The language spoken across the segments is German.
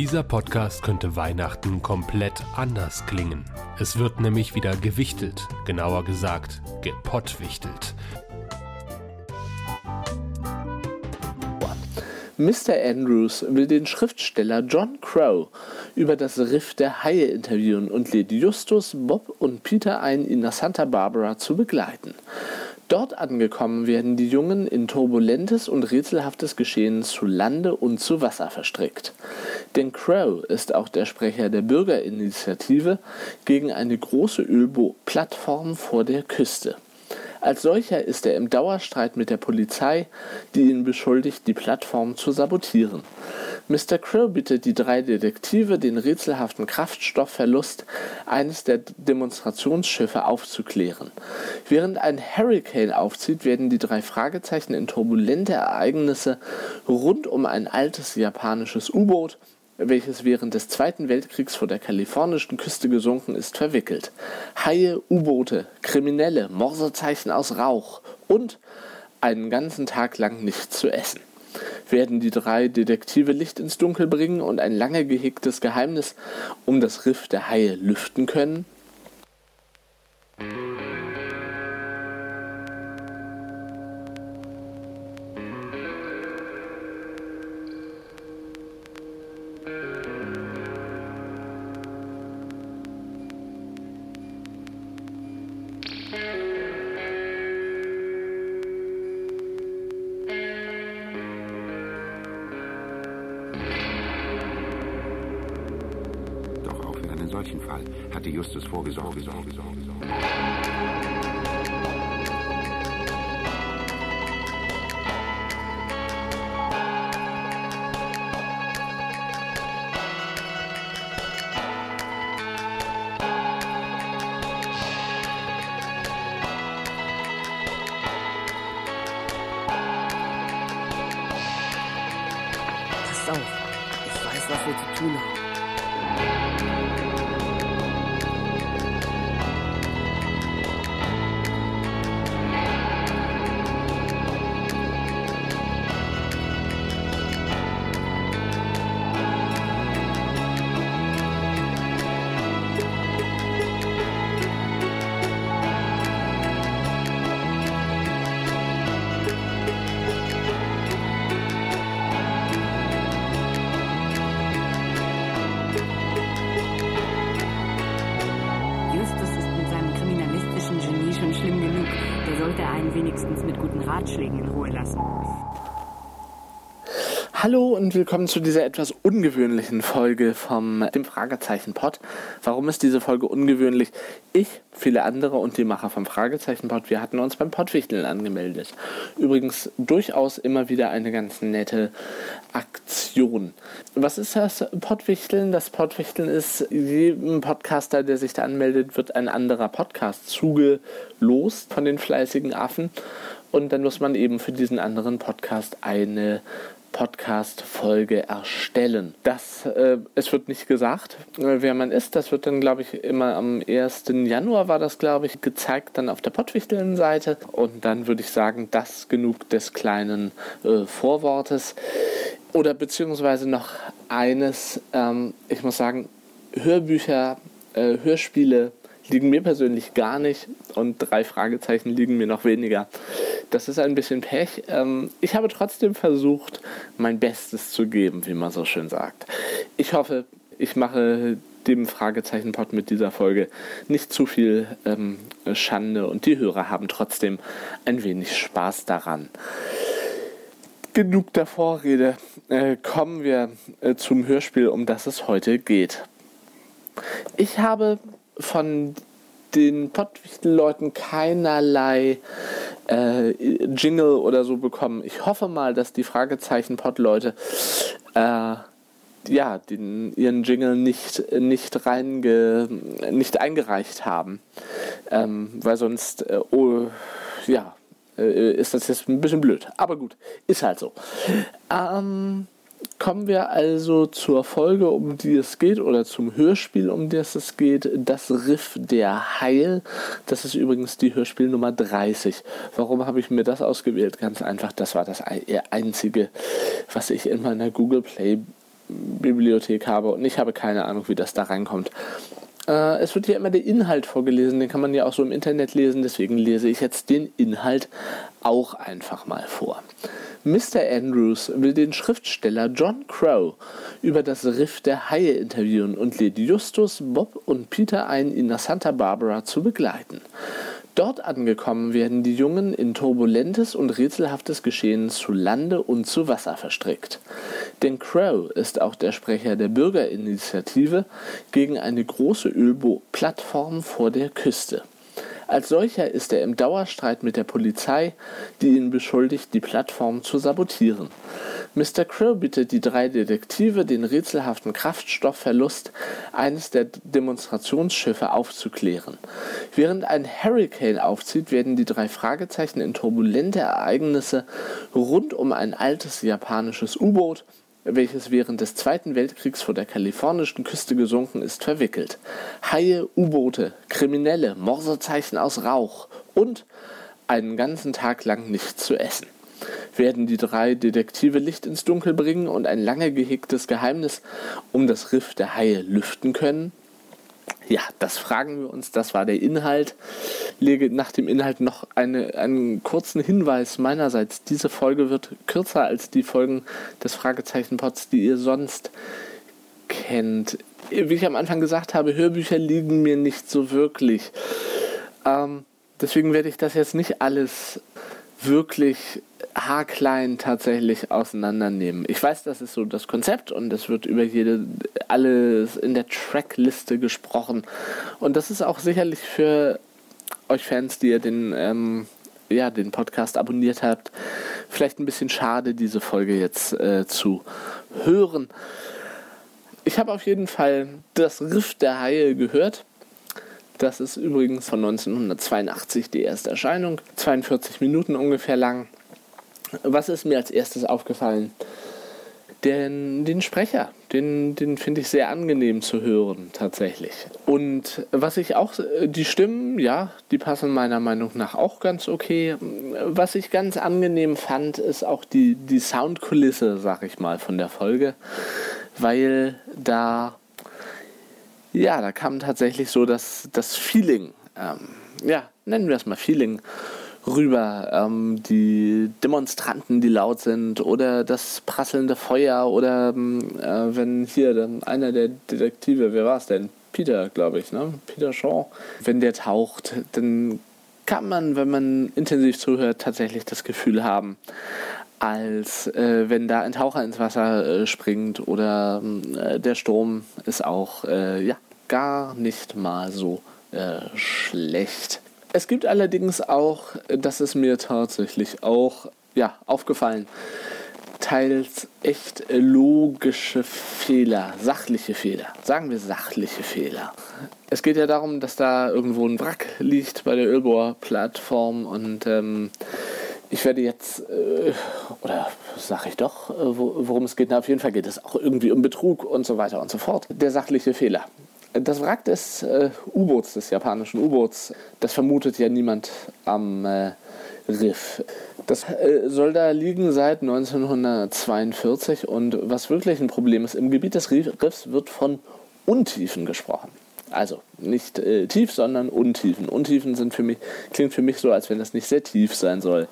Dieser Podcast könnte Weihnachten komplett anders klingen. Es wird nämlich wieder gewichtelt, genauer gesagt, gepottwichtelt. Mr. Andrews will den Schriftsteller John Crow über das Riff der Haie interviewen und lädt Justus, Bob und Peter ein, ihn nach Santa Barbara zu begleiten. Dort angekommen werden die Jungen in turbulentes und rätselhaftes Geschehen zu Lande und zu Wasser verstrickt. Denn Crow ist auch der Sprecher der Bürgerinitiative gegen eine große Ölboot-Plattform vor der Küste. Als solcher ist er im Dauerstreit mit der Polizei, die ihn beschuldigt, die Plattform zu sabotieren. Mr. Crow bittet die drei Detektive, den rätselhaften Kraftstoffverlust eines der Demonstrationsschiffe aufzuklären. Während ein Hurricane aufzieht, werden die drei Fragezeichen in turbulente Ereignisse rund um ein altes japanisches U-Boot welches während des Zweiten Weltkriegs vor der kalifornischen Küste gesunken ist, verwickelt. Haie, U-Boote, Kriminelle, Morsezeichen aus Rauch und einen ganzen Tag lang nichts zu essen. Werden die drei Detektive Licht ins Dunkel bringen und ein lange gehegtes Geheimnis um das Riff der Haie lüften können? Solchen Fall hatte Justus vorgesorgt. Pass Ratschlägen in Ruhe lassen. Hallo und willkommen zu dieser etwas ungewöhnlichen Folge vom dem Fragezeichen Pod. Warum ist diese Folge ungewöhnlich? Ich, viele andere und die Macher vom Fragezeichen Pod, wir hatten uns beim Podwichteln angemeldet. Übrigens durchaus immer wieder eine ganz nette Aktion. Was ist das Podwichteln? Das Podwichteln ist, jedem Podcaster, der sich da anmeldet, wird ein anderer Podcast zugelost von den fleißigen Affen. Und dann muss man eben für diesen anderen Podcast eine Podcast-Folge erstellen. Das, äh, es wird nicht gesagt, äh, wer man ist. Das wird dann, glaube ich, immer am 1. Januar war das, glaube ich, gezeigt, dann auf der Pottwichteln-Seite. Und dann würde ich sagen, das genug des kleinen äh, Vorwortes. Oder beziehungsweise noch eines, ähm, ich muss sagen, Hörbücher, äh, Hörspiele liegen mir persönlich gar nicht und drei Fragezeichen liegen mir noch weniger. Das ist ein bisschen Pech. Ähm, ich habe trotzdem versucht, mein Bestes zu geben, wie man so schön sagt. Ich hoffe, ich mache dem Fragezeichen-Pod mit dieser Folge nicht zu viel ähm, Schande und die Hörer haben trotzdem ein wenig Spaß daran. Genug der Vorrede. Äh, kommen wir äh, zum Hörspiel, um das es heute geht. Ich habe von den Pottwichtel-Leuten keinerlei äh, Jingle oder so bekommen. Ich hoffe mal, dass die Fragezeichen-Pod-Leute äh, ja, den, ihren Jingle nicht, nicht, reinge, nicht eingereicht haben. Ähm, weil sonst, äh, oh, ja, äh, ist das jetzt ein bisschen blöd. Aber gut, ist halt so. Ähm, Kommen wir also zur Folge, um die es geht, oder zum Hörspiel, um das es geht, das Riff der Heil. Das ist übrigens die Hörspiel Nummer 30. Warum habe ich mir das ausgewählt? Ganz einfach, das war das einzige, was ich in meiner Google Play Bibliothek habe und ich habe keine Ahnung, wie das da reinkommt. Äh, es wird hier immer der Inhalt vorgelesen, den kann man ja auch so im Internet lesen, deswegen lese ich jetzt den Inhalt auch einfach mal vor. Mr. Andrews will den Schriftsteller John Crow über das Riff der Haie interviewen und lädt Justus, Bob und Peter ein, ihn nach Santa Barbara zu begleiten. Dort angekommen werden die Jungen in turbulentes und rätselhaftes Geschehen zu Lande und zu Wasser verstrickt. Denn Crow ist auch der Sprecher der Bürgerinitiative gegen eine große Ölbootplattform vor der Küste. Als solcher ist er im Dauerstreit mit der Polizei, die ihn beschuldigt, die Plattform zu sabotieren. Mr. Crow bittet die drei Detektive, den rätselhaften Kraftstoffverlust eines der Demonstrationsschiffe aufzuklären. Während ein Hurricane aufzieht, werden die drei Fragezeichen in turbulente Ereignisse rund um ein altes japanisches U-Boot welches während des Zweiten Weltkriegs vor der kalifornischen Küste gesunken ist, verwickelt. Haie, U-Boote, Kriminelle, Morsezeichen aus Rauch und einen ganzen Tag lang nichts zu essen. Werden die drei Detektive Licht ins Dunkel bringen und ein lange gehegtes Geheimnis um das Riff der Haie lüften können? Ja, das fragen wir uns, das war der Inhalt. Lege nach dem Inhalt noch eine, einen kurzen Hinweis meinerseits. Diese Folge wird kürzer als die Folgen des Fragezeichenpots, die ihr sonst kennt. Wie ich am Anfang gesagt habe, Hörbücher liegen mir nicht so wirklich. Ähm, deswegen werde ich das jetzt nicht alles wirklich haarklein tatsächlich auseinandernehmen. Ich weiß, das ist so das Konzept und es wird über jede alles in der Trackliste gesprochen und das ist auch sicherlich für euch Fans, die ihr den ähm, ja den Podcast abonniert habt, vielleicht ein bisschen schade, diese Folge jetzt äh, zu hören. Ich habe auf jeden Fall das Riff der Haie gehört. Das ist übrigens von 1982 die erste Erscheinung, 42 Minuten ungefähr lang. Was ist mir als erstes aufgefallen? Den, den Sprecher, den, den finde ich sehr angenehm zu hören, tatsächlich. Und was ich auch, die Stimmen, ja, die passen meiner Meinung nach auch ganz okay. Was ich ganz angenehm fand, ist auch die, die Soundkulisse, sag ich mal, von der Folge, weil da, ja, da kam tatsächlich so das, das Feeling, ähm, ja, nennen wir es mal Feeling rüber. Ähm, die Demonstranten, die laut sind oder das prasselnde Feuer oder ähm, äh, wenn hier dann einer der Detektive, wer war es denn? Peter, glaube ich, ne? Peter Shaw. Wenn der taucht, dann kann man, wenn man intensiv zuhört, tatsächlich das Gefühl haben, als äh, wenn da ein Taucher ins Wasser äh, springt oder äh, der Sturm ist auch äh, ja gar nicht mal so äh, schlecht. Es gibt allerdings auch, das ist mir tatsächlich auch ja, aufgefallen, teils echt logische Fehler, sachliche Fehler. Sagen wir sachliche Fehler. Es geht ja darum, dass da irgendwo ein Wrack liegt bei der Ölbohrplattform und ähm, ich werde jetzt, äh, oder sage ich doch, äh, worum es geht. Na, auf jeden Fall geht es auch irgendwie um Betrug und so weiter und so fort. Der sachliche Fehler. Das Wrack des äh, U-Boots, des japanischen U-Boots, das vermutet ja niemand am äh, Riff. Das äh, soll da liegen seit 1942 und was wirklich ein Problem ist, im Gebiet des Riffs wird von Untiefen gesprochen. Also nicht äh, tief, sondern Untiefen. Untiefen sind für mich, klingt für mich so, als wenn das nicht sehr tief sein soll.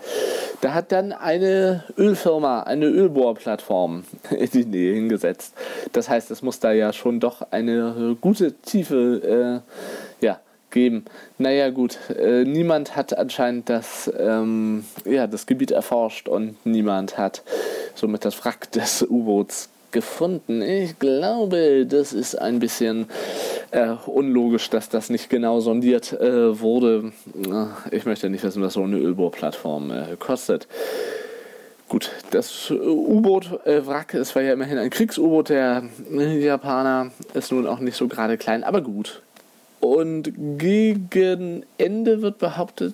Da hat dann eine Ölfirma, eine Ölbohrplattform in die Nähe hingesetzt. Das heißt, es muss da ja schon doch eine gute Tiefe äh, ja, geben. Naja gut, äh, niemand hat anscheinend das, ähm, ja, das Gebiet erforscht und niemand hat somit das Wrack des U-Boots gefunden. Ich glaube, das ist ein bisschen äh, unlogisch, dass das nicht genau sondiert äh, wurde. Ich möchte nicht wissen, was so eine Ölbohrplattform äh, kostet. Gut, das U-Boot-Wrack, es war ja immerhin ein Kriegs-U-Boot der Japaner, ist nun auch nicht so gerade klein, aber gut. Und gegen Ende wird behauptet,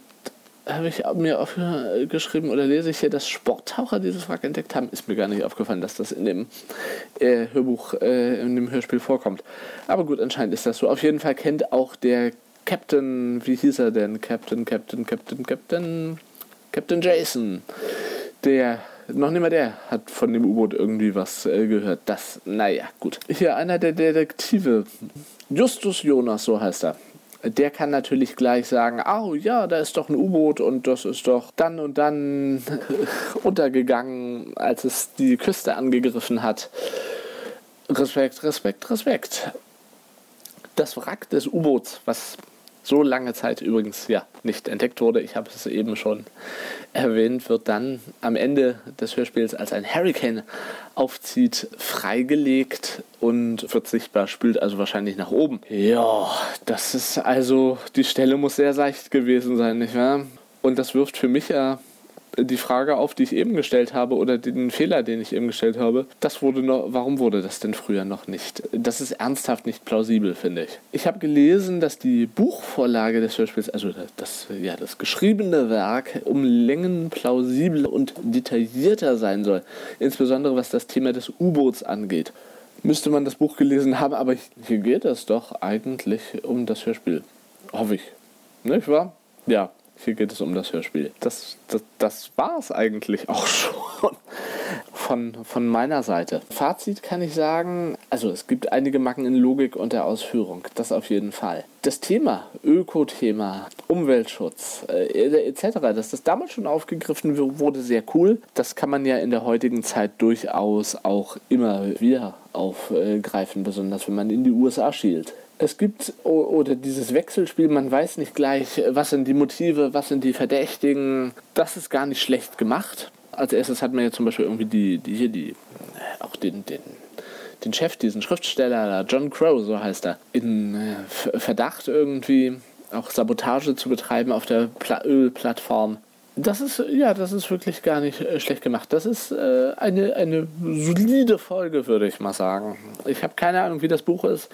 habe ich mir aufgeschrieben oder lese ich hier, dass Sporttaucher dieses Wrack entdeckt haben. Ist mir gar nicht aufgefallen, dass das in dem äh, Hörbuch, äh, in dem Hörspiel vorkommt. Aber gut, anscheinend ist das so. Auf jeden Fall kennt auch der Captain, wie hieß er denn? Captain, Captain, Captain, Captain, Captain Jason. Der noch nicht mal der hat von dem U-Boot irgendwie was äh, gehört. Das, naja, gut. Hier einer der Detektive, Justus Jonas, so heißt er. Der kann natürlich gleich sagen, oh ja, da ist doch ein U-Boot und das ist doch dann und dann untergegangen, als es die Küste angegriffen hat. Respekt, Respekt, Respekt. Das Wrack des U-Boots, was so lange Zeit übrigens ja nicht entdeckt wurde, ich habe es eben schon erwähnt, wird dann am Ende des Hörspiels, als ein Hurricane aufzieht, freigelegt und wird sichtbar, spült also wahrscheinlich nach oben. Ja, das ist also, die Stelle muss sehr seicht gewesen sein, nicht wahr? Und das wirft für mich ja die Frage auf, die ich eben gestellt habe, oder den Fehler, den ich eben gestellt habe, das wurde noch, warum wurde das denn früher noch nicht? Das ist ernsthaft nicht plausibel, finde ich. Ich habe gelesen, dass die Buchvorlage des Hörspiels, also das, ja, das geschriebene Werk, um Längen plausibler und detaillierter sein soll. Insbesondere was das Thema des U-Boots angeht. Müsste man das Buch gelesen haben, aber hier geht es doch eigentlich um das Hörspiel. Hoffe ich. Nicht wahr? Ja, hier geht es um das Hörspiel. Das, das, das war es eigentlich auch schon von, von meiner Seite. Fazit kann ich sagen, also es gibt einige Macken in Logik und der Ausführung, das auf jeden Fall. Das Thema, Ökothema, Umweltschutz äh, etc., dass das damals schon aufgegriffen wurde, sehr cool. Das kann man ja in der heutigen Zeit durchaus auch immer wieder aufgreifen, besonders wenn man in die USA schielt es gibt oder dieses Wechselspiel, man weiß nicht gleich, was sind die Motive, was sind die Verdächtigen. Das ist gar nicht schlecht gemacht. Als erstes hat man ja zum Beispiel irgendwie die, die hier, die, auch den, den, den Chef, diesen Schriftsteller, John Crow, so heißt er, in äh, Verdacht irgendwie auch Sabotage zu betreiben auf der Pla Ölplattform. Das ist, ja, das ist wirklich gar nicht äh, schlecht gemacht. Das ist äh, eine, eine solide Folge, würde ich mal sagen. Ich habe keine Ahnung, wie das Buch ist.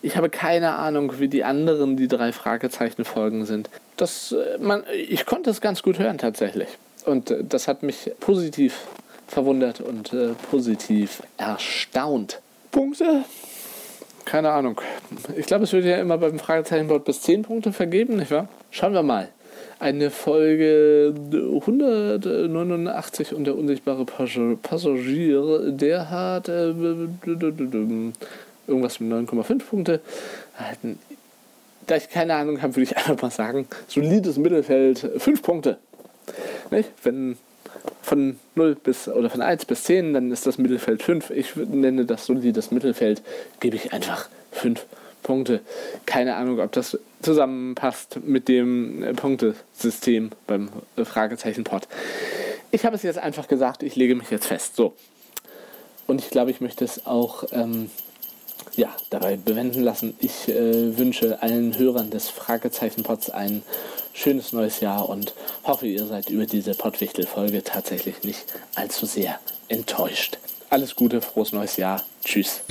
Ich habe keine Ahnung, wie die anderen, die drei Fragezeichen-Folgen sind. Das, äh, man, ich konnte es ganz gut hören, tatsächlich. Und äh, das hat mich positiv verwundert und äh, positiv erstaunt. Punkte? Keine Ahnung. Ich glaube, es wird ja immer beim Fragezeichenbord bis 10 Punkte vergeben, nicht wahr? Schauen wir mal eine Folge 189 und der unsichtbare Passagier, der hat äh, irgendwas mit 9,5 Punkte. Da ich keine Ahnung habe, würde ich einfach mal sagen, solides Mittelfeld, 5 Punkte. Nicht? Wenn von 0 bis oder von 1 bis 10, dann ist das Mittelfeld 5. Ich nenne das solides Mittelfeld, gebe ich einfach 5 Punkte. Punkte. Keine Ahnung, ob das zusammenpasst mit dem äh, Punktesystem beim äh, Fragezeichen-Pod. Ich habe es jetzt einfach gesagt, ich lege mich jetzt fest. So. Und ich glaube, ich möchte es auch ähm, ja, dabei bewenden lassen. Ich äh, wünsche allen Hörern des Fragezeichen-Pods ein schönes neues Jahr und hoffe, ihr seid über diese Pottwichtel-Folge tatsächlich nicht allzu sehr enttäuscht. Alles Gute, frohes neues Jahr. Tschüss.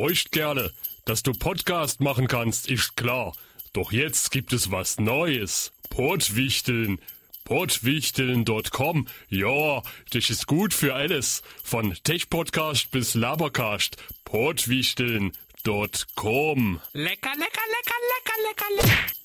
Feucht gerne. Dass du Podcast machen kannst, ist klar. Doch jetzt gibt es was Neues. Portwichteln. Portwichteln.com. Ja, das ist gut für alles. Von Tech-Podcast bis Labercast. Portwichteln.com. Lecker, lecker, lecker, lecker, lecker, lecker.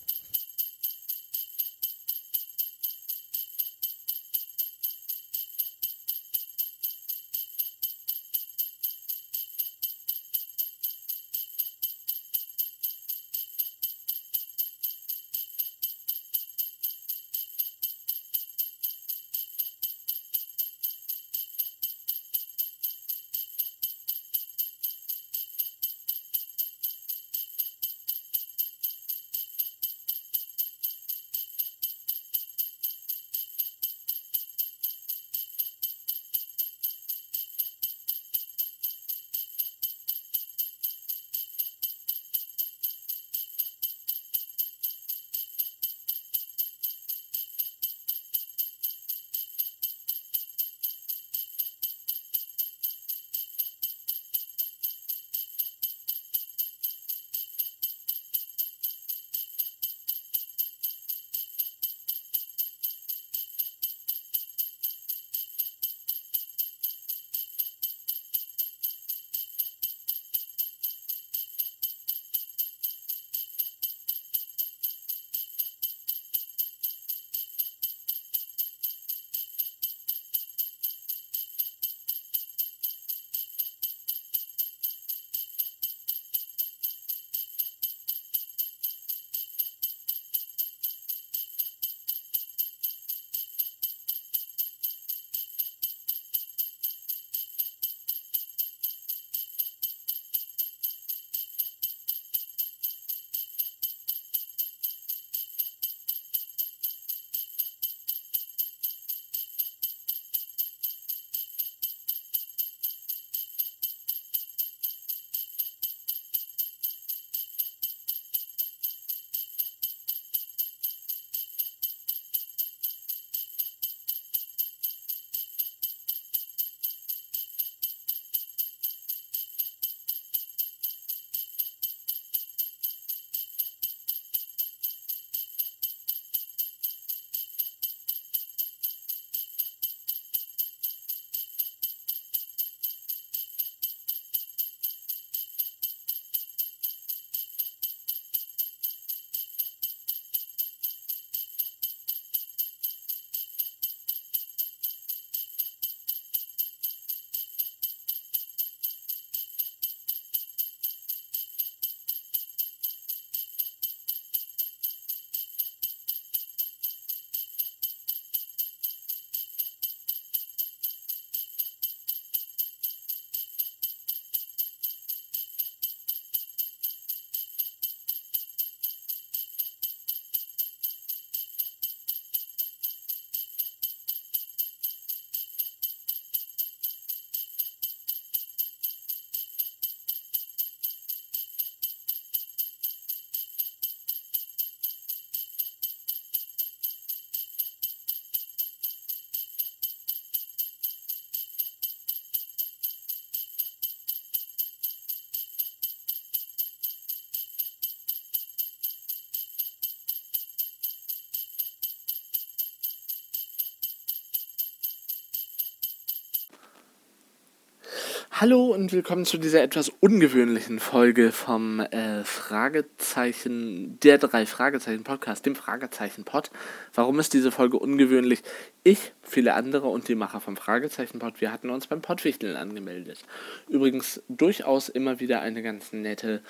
Hallo und willkommen zu dieser etwas ungewöhnlichen Folge vom äh, Fragezeichen, der drei Fragezeichen Podcast, dem Fragezeichen Pod. Warum ist diese Folge ungewöhnlich? Ich, viele andere und die Macher vom Fragezeichen Pod, wir hatten uns beim Podwichteln angemeldet. Übrigens durchaus immer wieder eine ganz nette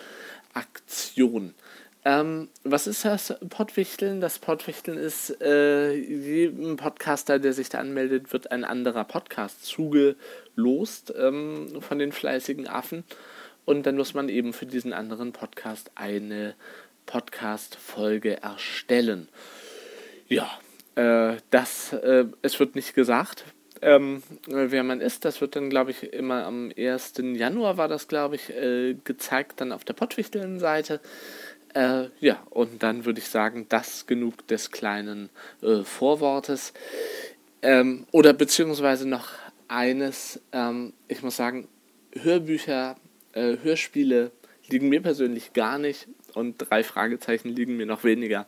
Aktion. Ähm, was ist das Pottwichteln? Das Pottwichteln ist, äh, jedem Podcaster, der sich da anmeldet, wird ein anderer Podcast zugelost ähm, von den fleißigen Affen. Und dann muss man eben für diesen anderen Podcast eine Podcast-Folge erstellen. Ja, äh, das, äh, es wird nicht gesagt, ähm, wer man ist. Das wird dann, glaube ich, immer am 1. Januar war das, glaube ich, äh, gezeigt, dann auf der Pottwichteln-Seite. Äh, ja, und dann würde ich sagen, das genug des kleinen äh, Vorwortes. Ähm, oder beziehungsweise noch eines, ähm, ich muss sagen, Hörbücher, äh, Hörspiele liegen mir persönlich gar nicht und drei Fragezeichen liegen mir noch weniger.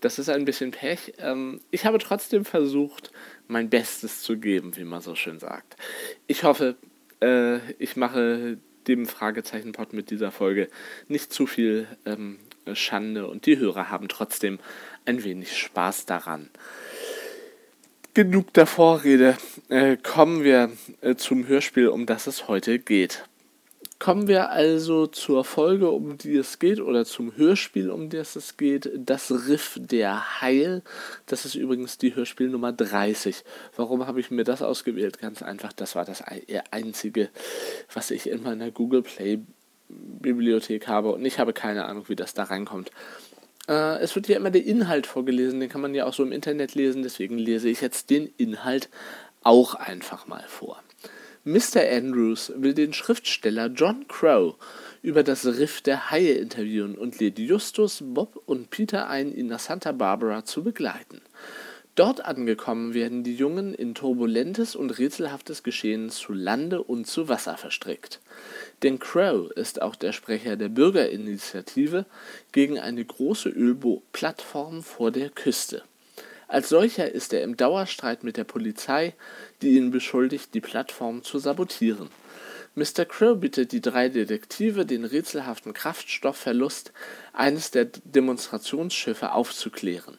Das ist ein bisschen Pech. Ähm, ich habe trotzdem versucht, mein Bestes zu geben, wie man so schön sagt. Ich hoffe, äh, ich mache dem Fragezeichen-Pod mit dieser Folge nicht zu viel ähm, Schande und die Hörer haben trotzdem ein wenig Spaß daran. Genug der Vorrede, äh, kommen wir äh, zum Hörspiel, um das es heute geht. Kommen wir also zur Folge, um die es geht, oder zum Hörspiel, um das es geht, das Riff der Heil. Das ist übrigens die Hörspiel Nummer 30. Warum habe ich mir das ausgewählt? Ganz einfach, das war das einzige, was ich in meiner Google Play Bibliothek habe und ich habe keine Ahnung, wie das da reinkommt. Äh, es wird ja immer der Inhalt vorgelesen, den kann man ja auch so im Internet lesen, deswegen lese ich jetzt den Inhalt auch einfach mal vor. Mr. Andrews will den Schriftsteller John Crow über das Riff der Haie interviewen und lädt Justus, Bob und Peter ein, ihn nach Santa Barbara zu begleiten. Dort angekommen werden die Jungen in turbulentes und rätselhaftes Geschehen zu Lande und zu Wasser verstrickt. Denn Crow ist auch der Sprecher der Bürgerinitiative gegen eine große Ölbootplattform vor der Küste. Als solcher ist er im Dauerstreit mit der Polizei, die ihn beschuldigt, die Plattform zu sabotieren. Mr. Crow bittet die drei Detektive, den rätselhaften Kraftstoffverlust eines der Demonstrationsschiffe aufzuklären.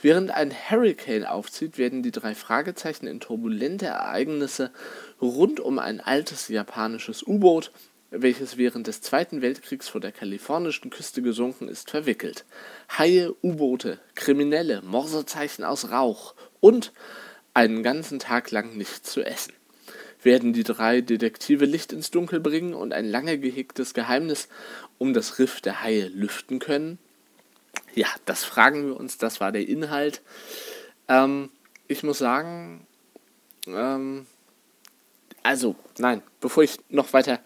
Während ein Hurricane aufzieht, werden die drei Fragezeichen in turbulente Ereignisse rund um ein altes japanisches U-Boot welches während des Zweiten Weltkriegs vor der kalifornischen Küste gesunken ist, verwickelt. Haie, U-Boote, Kriminelle, Morsezeichen aus Rauch und einen ganzen Tag lang nichts zu essen. Werden die drei Detektive Licht ins Dunkel bringen und ein lange gehegtes Geheimnis um das Riff der Haie lüften können? Ja, das fragen wir uns, das war der Inhalt. Ähm, ich muss sagen, ähm, also, nein, bevor ich noch weiter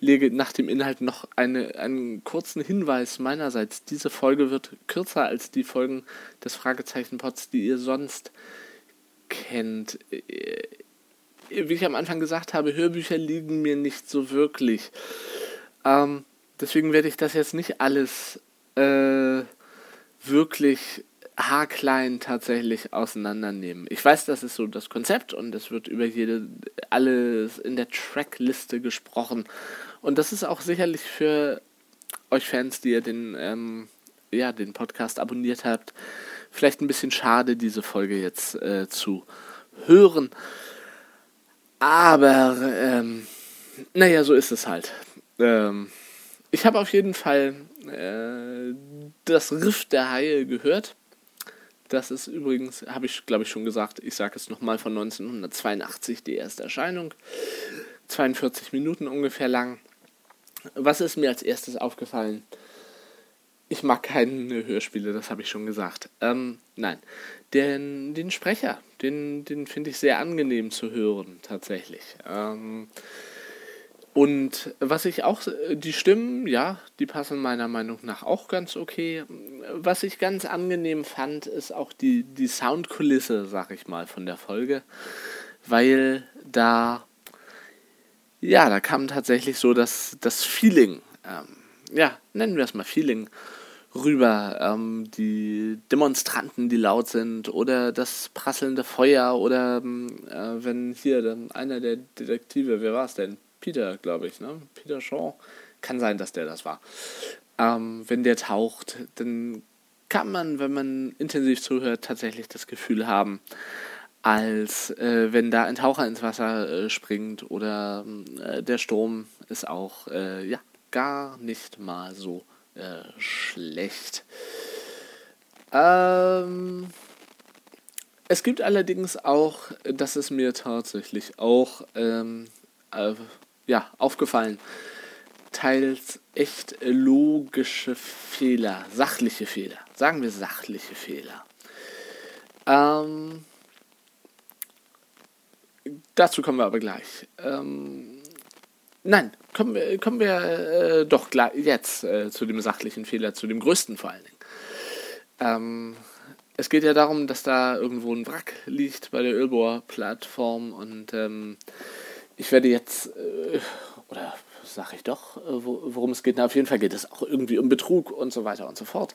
lege nach dem Inhalt noch eine, einen kurzen Hinweis meinerseits. Diese Folge wird kürzer als die Folgen des Fragezeichen-Pods, die ihr sonst kennt. Wie ich am Anfang gesagt habe, Hörbücher liegen mir nicht so wirklich. Ähm, deswegen werde ich das jetzt nicht alles äh, wirklich haarklein tatsächlich auseinandernehmen. Ich weiß, das ist so das Konzept und es wird über jede alles in der Trackliste gesprochen und das ist auch sicherlich für euch Fans, die ihr den, ähm, ja, den Podcast abonniert habt, vielleicht ein bisschen schade, diese Folge jetzt äh, zu hören. Aber, ähm, naja, so ist es halt. Ähm, ich habe auf jeden Fall äh, das Riff der Haie gehört. Das ist übrigens, habe ich glaube ich schon gesagt, ich sage es nochmal von 1982, die erste Erscheinung. 42 Minuten ungefähr lang was ist mir als erstes aufgefallen? Ich mag keine Hörspiele, das habe ich schon gesagt. Ähm, nein, den, den Sprecher, den, den finde ich sehr angenehm zu hören, tatsächlich. Ähm, und was ich auch, die Stimmen, ja, die passen meiner Meinung nach auch ganz okay. Was ich ganz angenehm fand, ist auch die, die Soundkulisse, sag ich mal, von der Folge. Weil da ja, da kam tatsächlich so das, das Feeling, ähm, ja, nennen wir es mal Feeling, rüber. Ähm, die Demonstranten, die laut sind, oder das prasselnde Feuer, oder ähm, äh, wenn hier dann einer der Detektive, wer war es denn? Peter, glaube ich, ne? Peter Shaw. Kann sein, dass der das war. Ähm, wenn der taucht, dann kann man, wenn man intensiv zuhört, tatsächlich das Gefühl haben, als äh, wenn da ein Taucher ins Wasser äh, springt oder äh, der Sturm ist auch äh, ja gar nicht mal so schlecht. Ähm, es gibt allerdings auch, das ist mir tatsächlich auch ähm, äh, ja, aufgefallen, teils echt logische Fehler, sachliche Fehler, sagen wir sachliche Fehler. Ähm, dazu kommen wir aber gleich. Ähm, nein, kommen wir, kommen wir äh, doch gleich jetzt äh, zu dem sachlichen Fehler, zu dem größten vor allen Dingen. Ähm, es geht ja darum, dass da irgendwo ein Wrack liegt bei der Ölbohr-Plattform und ähm, ich werde jetzt, äh, oder sage ich doch, äh, wo, worum es geht. Na, auf jeden Fall geht es auch irgendwie um Betrug und so weiter und so fort.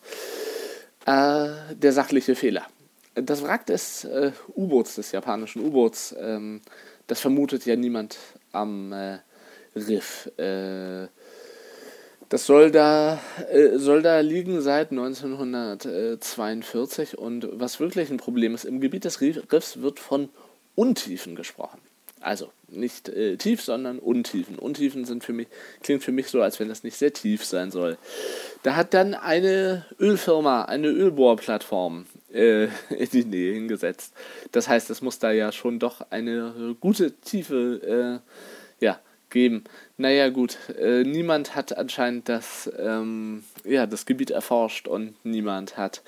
Äh, der sachliche Fehler. Das Wrack des äh, U-Boots, des japanischen U-Boots, ähm, das vermutet ja niemand am Riff. Äh, das soll da, äh, soll da liegen seit 1942 und was wirklich ein Problem ist, im Gebiet des Riffs wird von Untiefen gesprochen. Also nicht äh, tief, sondern Untiefen. Untiefen sind für mich, klingt für mich so, als wenn das nicht sehr tief sein soll. Da hat dann eine Ölfirma, eine Ölbohrplattform äh, in die Nähe hingesetzt. Das heißt, es muss da ja schon doch eine gute Tiefe äh, ja, geben. Naja gut, äh, niemand hat anscheinend das, ähm, ja, das Gebiet erforscht und niemand hat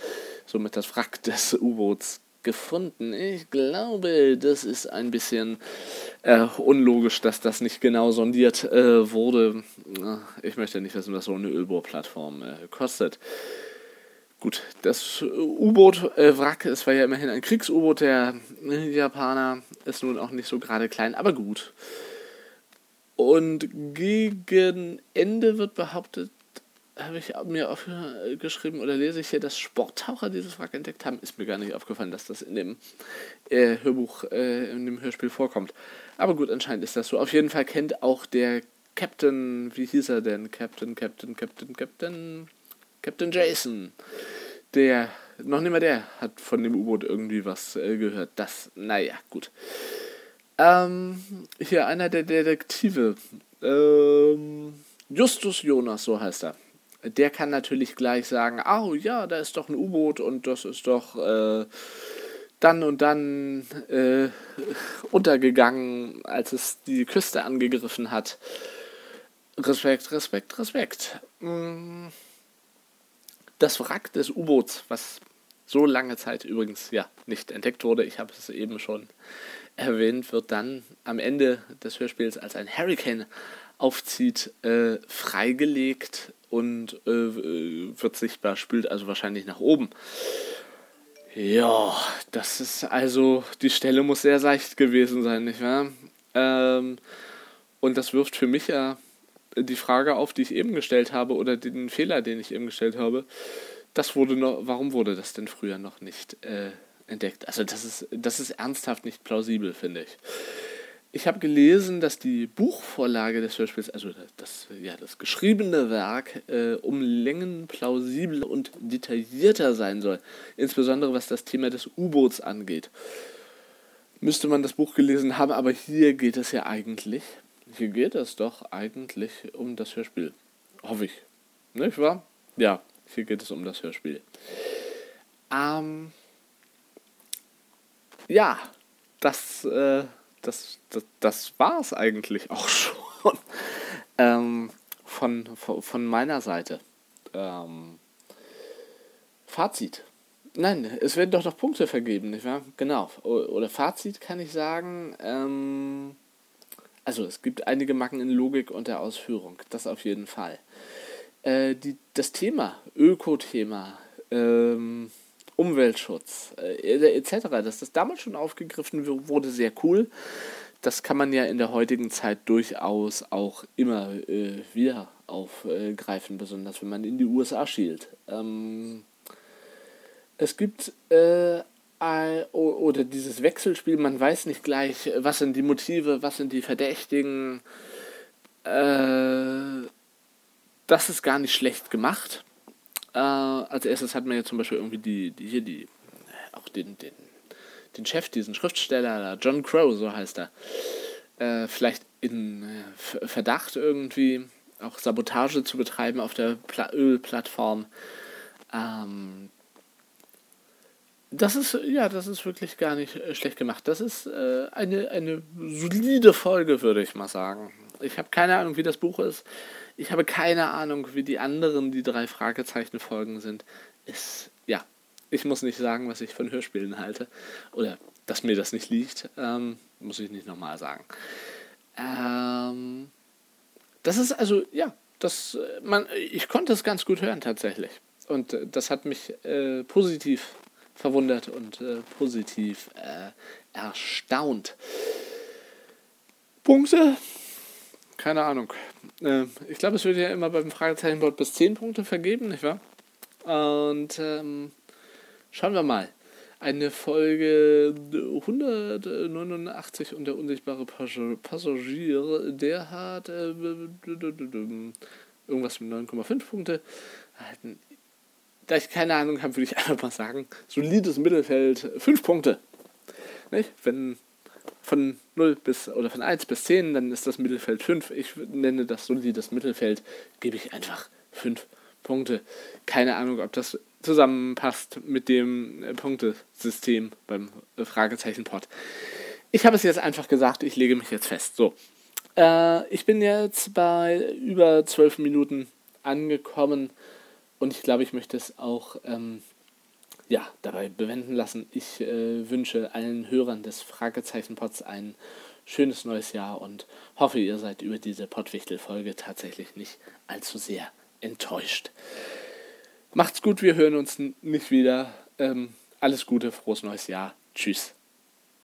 somit das Wrack des U-Boots gefunden. Ich glaube, das ist ein bisschen äh, unlogisch, dass das nicht genau sondiert äh, wurde. Ich möchte nicht wissen, was so eine Ölbohrplattform äh, kostet. Gut, das U-Boot-Wrack, äh, es war ja immerhin ein Kriegs-U-Boot der Japaner, ist nun auch nicht so gerade klein, aber gut. Und gegen Ende wird behauptet, habe ich mir aufgeschrieben oder lese ich hier, dass Sporttaucher dieses Wrack entdeckt haben. Ist mir gar nicht aufgefallen, dass das in dem äh, Hörbuch, äh, in dem Hörspiel vorkommt. Aber gut, anscheinend ist das so. Auf jeden Fall kennt auch der Captain, wie hieß er denn? Captain, Captain, Captain, Captain, Captain Jason. Der, noch nicht mal der hat von dem U-Boot irgendwie was äh, gehört. Das, naja, gut. Ähm, hier einer der Detektive. Ähm, Justus Jonas, so heißt er der kann natürlich gleich sagen, oh ja, da ist doch ein U-Boot und das ist doch äh, dann und dann äh, untergegangen, als es die Küste angegriffen hat. Respekt, Respekt, Respekt. Mm. Das Wrack des U-Boots, was so lange Zeit übrigens ja nicht entdeckt wurde, ich habe es eben schon erwähnt, wird dann am Ende des Hörspiels als ein Hurricane aufzieht, äh, freigelegt und äh, wird sichtbar, spült also wahrscheinlich nach oben. Ja, das ist also, die Stelle muss sehr seicht gewesen sein, nicht wahr? Ähm, und das wirft für mich ja die Frage auf, die ich eben gestellt habe, oder den Fehler, den ich eben gestellt habe. Das wurde noch, warum wurde das denn früher noch nicht äh, entdeckt? Also das ist, das ist ernsthaft nicht plausibel, finde ich. Ich habe gelesen, dass die Buchvorlage des Hörspiels, also das, ja, das geschriebene Werk, äh, um Längen plausibler und detaillierter sein soll. Insbesondere was das Thema des U-Boots angeht. Müsste man das Buch gelesen haben, aber hier geht es ja eigentlich, hier geht es doch eigentlich um das Hörspiel. Hoffe ich. Nicht wahr? Ja, hier geht es um das Hörspiel. Ähm, ja, das, äh, das, das, das war es eigentlich auch schon ähm, von, von, meiner Seite. Ähm, Fazit. Nein, es werden doch noch Punkte vergeben, nicht wahr? Genau. Oder Fazit kann ich sagen. Ähm, also es gibt einige Macken in Logik und der Ausführung. Das auf jeden Fall. Äh, die, das Thema, Öko-Thema, ähm, Umweltschutz äh, etc., dass das damals schon aufgegriffen wurde, sehr cool. Das kann man ja in der heutigen Zeit durchaus auch immer äh, wieder aufgreifen, besonders wenn man in die USA schielt. Ähm, es gibt äh, oder dieses Wechselspiel, man weiß nicht gleich, was sind die Motive, was sind die Verdächtigen. Äh, das ist gar nicht schlecht gemacht. Äh, als erstes hat man ja zum Beispiel irgendwie die, die hier die, auch den, den, den Chef, diesen Schriftsteller, John Crow, so heißt er, äh, vielleicht in äh, Verdacht irgendwie auch Sabotage zu betreiben auf der Pla Ölplattform. Ähm, das ist, ja, das ist wirklich gar nicht äh, schlecht gemacht. Das ist äh, eine, eine solide Folge, würde ich mal sagen. Ich habe keine Ahnung, wie das Buch ist. Ich habe keine Ahnung, wie die anderen, die drei Fragezeichen-Folgen sind. Ist, ja, ich muss nicht sagen, was ich von Hörspielen halte. Oder dass mir das nicht liegt. Ähm, muss ich nicht nochmal sagen. Ähm, das ist also, ja, das, man, ich konnte es ganz gut hören tatsächlich. Und äh, das hat mich äh, positiv verwundert und äh, positiv äh, erstaunt. Punkte? Keine Ahnung. Äh, ich glaube, es wird ja immer beim Fragezeichenboard bis 10 Punkte vergeben, nicht wahr? Und ähm, schauen wir mal. Eine Folge 189 und der unsichtbare Passagier, der hat äh, irgendwas mit 9,5 Punkte da ich keine Ahnung habe, würde ich einfach mal sagen, solides Mittelfeld, 5 Punkte. Nicht? Wenn von 0 bis oder von 1 bis 10, dann ist das Mittelfeld 5. Ich nenne das solides Mittelfeld, gebe ich einfach 5 Punkte. Keine Ahnung, ob das zusammenpasst mit dem äh, Punktesystem beim äh, Fragezeichen-Pod. Ich habe es jetzt einfach gesagt, ich lege mich jetzt fest. So. Äh, ich bin jetzt bei über 12 Minuten angekommen. Und ich glaube, ich möchte es auch ähm, ja, dabei bewenden lassen. Ich äh, wünsche allen Hörern des Fragezeichen-Pods ein schönes neues Jahr und hoffe, ihr seid über diese Pottwichtel-Folge tatsächlich nicht allzu sehr enttäuscht. Macht's gut, wir hören uns nicht wieder. Ähm, alles Gute, frohes neues Jahr. Tschüss.